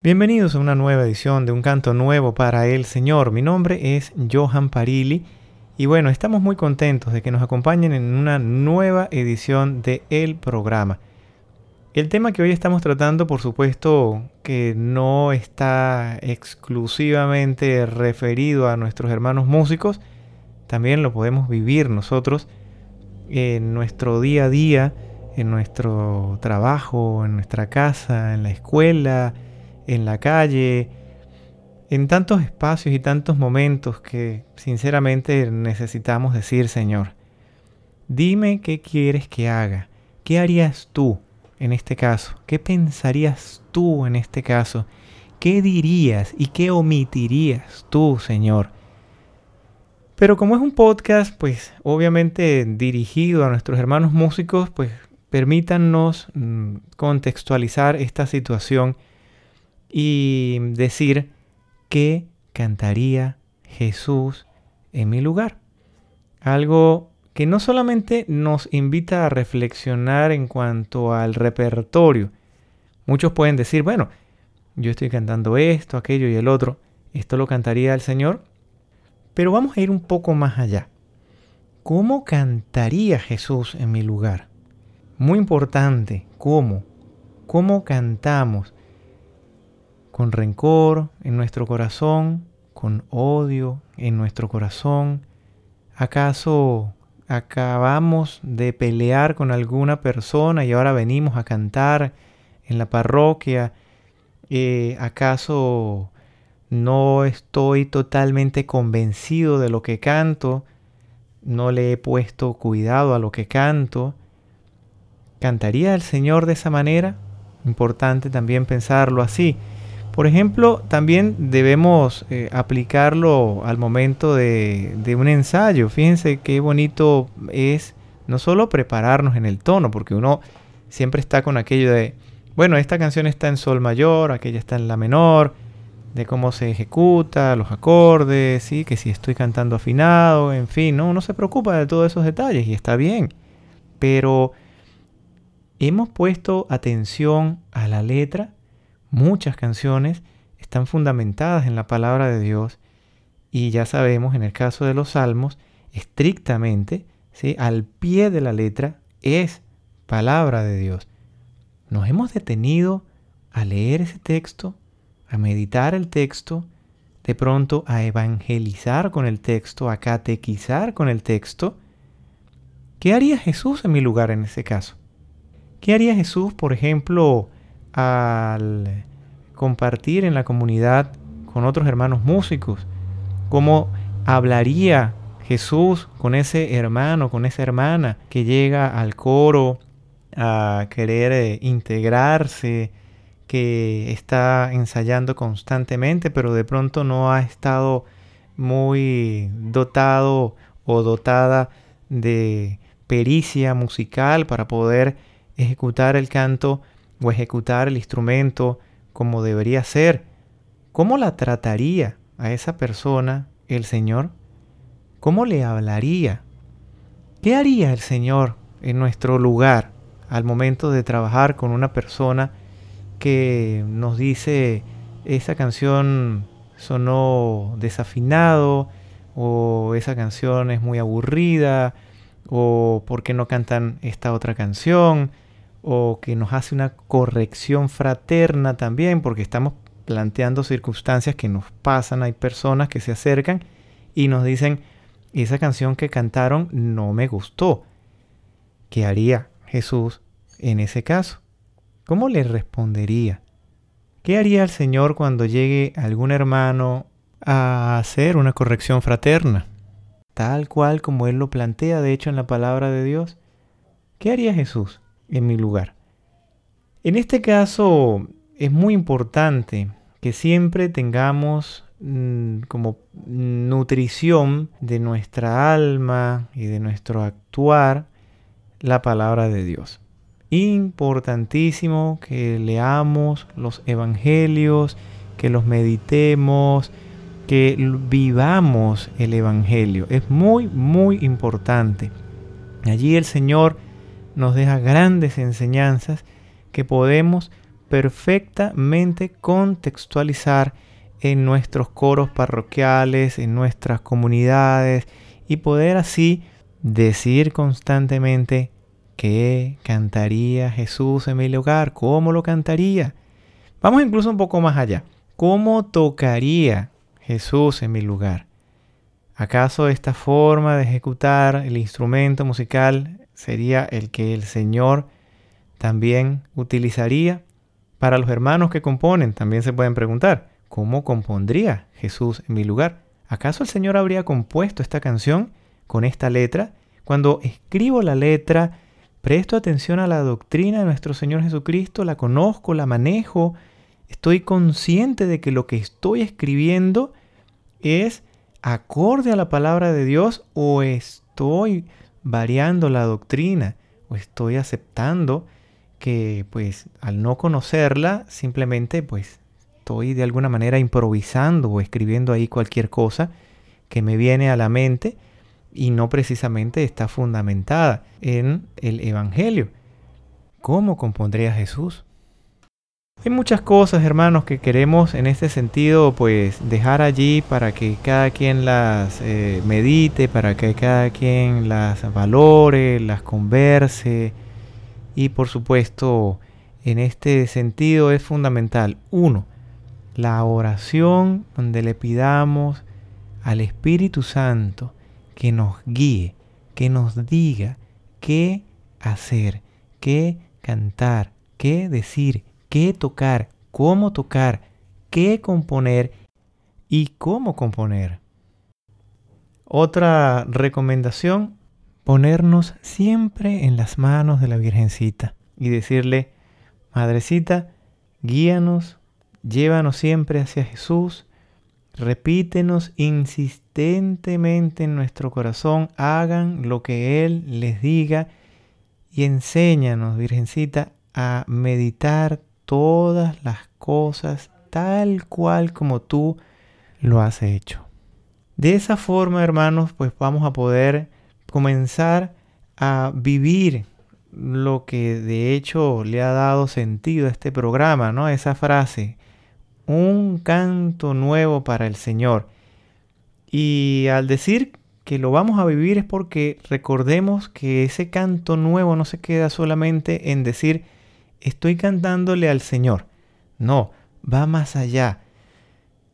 Bienvenidos a una nueva edición de Un Canto Nuevo para el Señor. Mi nombre es Johan Parili y bueno, estamos muy contentos de que nos acompañen en una nueva edición de el programa. El tema que hoy estamos tratando, por supuesto, que no está exclusivamente referido a nuestros hermanos músicos, también lo podemos vivir nosotros en nuestro día a día, en nuestro trabajo, en nuestra casa, en la escuela, en la calle, en tantos espacios y tantos momentos que sinceramente necesitamos decir, Señor, dime qué quieres que haga, qué harías tú en este caso, qué pensarías tú en este caso, qué dirías y qué omitirías tú, Señor. Pero como es un podcast, pues obviamente dirigido a nuestros hermanos músicos, pues permítanos mm, contextualizar esta situación y decir que cantaría Jesús en mi lugar. Algo que no solamente nos invita a reflexionar en cuanto al repertorio. Muchos pueden decir, bueno, yo estoy cantando esto, aquello y el otro. Esto lo cantaría el Señor. Pero vamos a ir un poco más allá. ¿Cómo cantaría Jesús en mi lugar? Muy importante, ¿cómo? ¿Cómo cantamos? Con rencor en nuestro corazón, con odio en nuestro corazón? ¿Acaso acabamos de pelear con alguna persona y ahora venimos a cantar en la parroquia? Eh, ¿Acaso no estoy totalmente convencido de lo que canto? ¿No le he puesto cuidado a lo que canto? ¿Cantaría el Señor de esa manera? Importante también pensarlo así. Por ejemplo, también debemos eh, aplicarlo al momento de, un ensayo. Fíjense qué bonito es no solo prepararnos en el tono, porque uno siempre está con aquello de, bueno, esta canción está en sol mayor, aquella está en la menor, de cómo se ejecuta, los acordes, ¿sí? que si estoy cantando afinado, en fin, ¿no? uno se preocupa de todos esos detalles y está bien. Pero hemos puesto atención a la letra Muchas canciones están fundamentadas en la palabra de Dios y ya sabemos en el caso de los salmos, estrictamente, ¿sí? al pie de la letra es palabra de Dios. Nos hemos detenido a leer ese texto, a meditar el texto, de pronto a evangelizar con el texto, a catequizar con el texto. ¿Qué haría Jesús en mi lugar en ese caso? ¿Qué haría Jesús, por ejemplo, al compartir en la comunidad con otros hermanos músicos, cómo hablaría Jesús con ese hermano, con esa hermana que llega al coro a querer eh, integrarse, que está ensayando constantemente, pero de pronto no ha estado muy dotado o dotada de pericia musical para poder ejecutar el canto o ejecutar el instrumento como debería ser, ¿cómo la trataría a esa persona el Señor? ¿Cómo le hablaría? ¿Qué haría el Señor en nuestro lugar al momento de trabajar con una persona que nos dice esa canción sonó desafinado o esa canción es muy aburrida o por qué no cantan esta otra canción? O que nos hace una corrección fraterna también, porque estamos planteando circunstancias que nos pasan, hay personas que se acercan y nos dicen, esa canción que cantaron no me gustó. ¿Qué haría Jesús en ese caso? ¿Cómo le respondería? ¿Qué haría el Señor cuando llegue algún hermano a hacer una corrección fraterna? Tal cual como Él lo plantea, de hecho, en la palabra de Dios. ¿Qué haría Jesús? En mi lugar. En este caso es muy importante que siempre tengamos mm, como nutrición de nuestra alma y de nuestro actuar la palabra de Dios. Importantísimo que leamos los evangelios, que los meditemos, que vivamos el evangelio. Es muy, muy importante. Allí el Señor nos deja grandes enseñanzas que podemos perfectamente contextualizar en nuestros coros parroquiales, en nuestras comunidades y poder así decir constantemente qué cantaría Jesús en mi lugar, cómo lo cantaría. Vamos incluso un poco más allá. ¿Cómo tocaría Jesús en mi lugar? ¿Acaso esta forma de ejecutar el instrumento musical sería el que el Señor también utilizaría? Para los hermanos que componen, también se pueden preguntar, ¿cómo compondría Jesús en mi lugar? ¿Acaso el Señor habría compuesto esta canción con esta letra? Cuando escribo la letra, presto atención a la doctrina de nuestro Señor Jesucristo, la conozco, la manejo, estoy consciente de que lo que estoy escribiendo es acorde a la palabra de Dios o estoy variando la doctrina o estoy aceptando que pues al no conocerla simplemente pues estoy de alguna manera improvisando o escribiendo ahí cualquier cosa que me viene a la mente y no precisamente está fundamentada en el Evangelio. ¿Cómo compondría Jesús? Hay muchas cosas, hermanos, que queremos en este sentido, pues dejar allí para que cada quien las eh, medite, para que cada quien las valore, las converse. Y por supuesto, en este sentido es fundamental, uno, la oración donde le pidamos al Espíritu Santo que nos guíe, que nos diga qué hacer, qué cantar, qué decir, qué tocar, cómo tocar, qué componer y cómo componer. Otra recomendación, ponernos siempre en las manos de la Virgencita y decirle, Madrecita, guíanos, llévanos siempre hacia Jesús, repítenos insistentemente en nuestro corazón, hagan lo que Él les diga y enséñanos, Virgencita, a meditar todas las cosas tal cual como tú lo has hecho. De esa forma, hermanos, pues vamos a poder comenzar a vivir lo que de hecho le ha dado sentido a este programa, ¿no? Esa frase, un canto nuevo para el Señor. Y al decir que lo vamos a vivir es porque recordemos que ese canto nuevo no se queda solamente en decir, estoy cantándole al Señor. No, va más allá.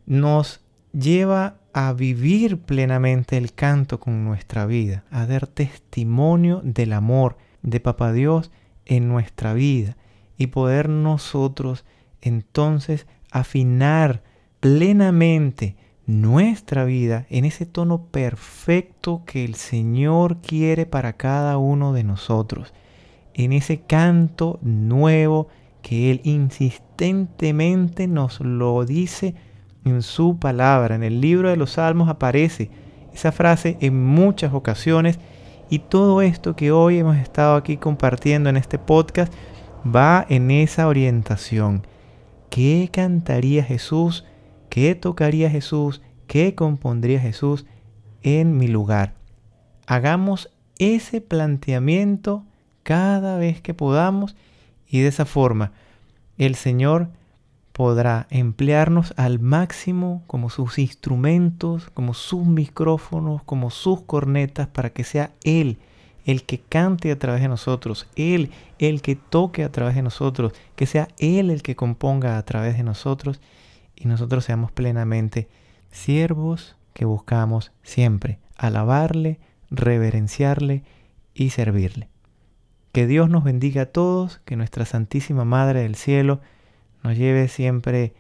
Nos lleva a vivir plenamente el canto con nuestra vida, a dar testimonio del amor de Papá Dios en nuestra vida y poder nosotros entonces afinar plenamente nuestra vida en ese tono perfecto que el Señor quiere para cada uno de nosotros en ese canto nuevo que Él insistentemente nos lo dice en su palabra. En el libro de los Salmos aparece esa frase en muchas ocasiones y todo esto que hoy hemos estado aquí compartiendo en este podcast va en esa orientación. ¿Qué cantaría Jesús? ¿Qué tocaría Jesús? ¿Qué compondría Jesús en mi lugar? Hagamos ese planteamiento cada vez que podamos y de esa forma el Señor podrá emplearnos al máximo como sus instrumentos, como sus micrófonos, como sus cornetas, para que sea Él el que cante a través de nosotros, Él el que toque a través de nosotros, que sea Él el que componga a través de nosotros y nosotros seamos plenamente siervos que buscamos siempre alabarle, reverenciarle y servirle. Que Dios nos bendiga a todos, que nuestra Santísima Madre del Cielo nos lleve siempre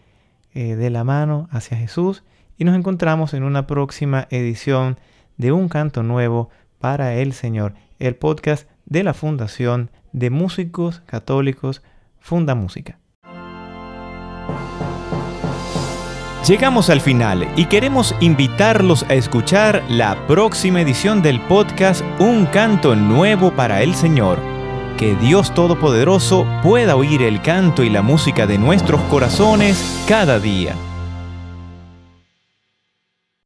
eh, de la mano hacia Jesús y nos encontramos en una próxima edición de Un Canto Nuevo para el Señor, el podcast de la Fundación de Músicos Católicos Funda Música. Llegamos al final y queremos invitarlos a escuchar la próxima edición del podcast Un Canto Nuevo para el Señor que Dios Todopoderoso pueda oír el canto y la música de nuestros corazones cada día.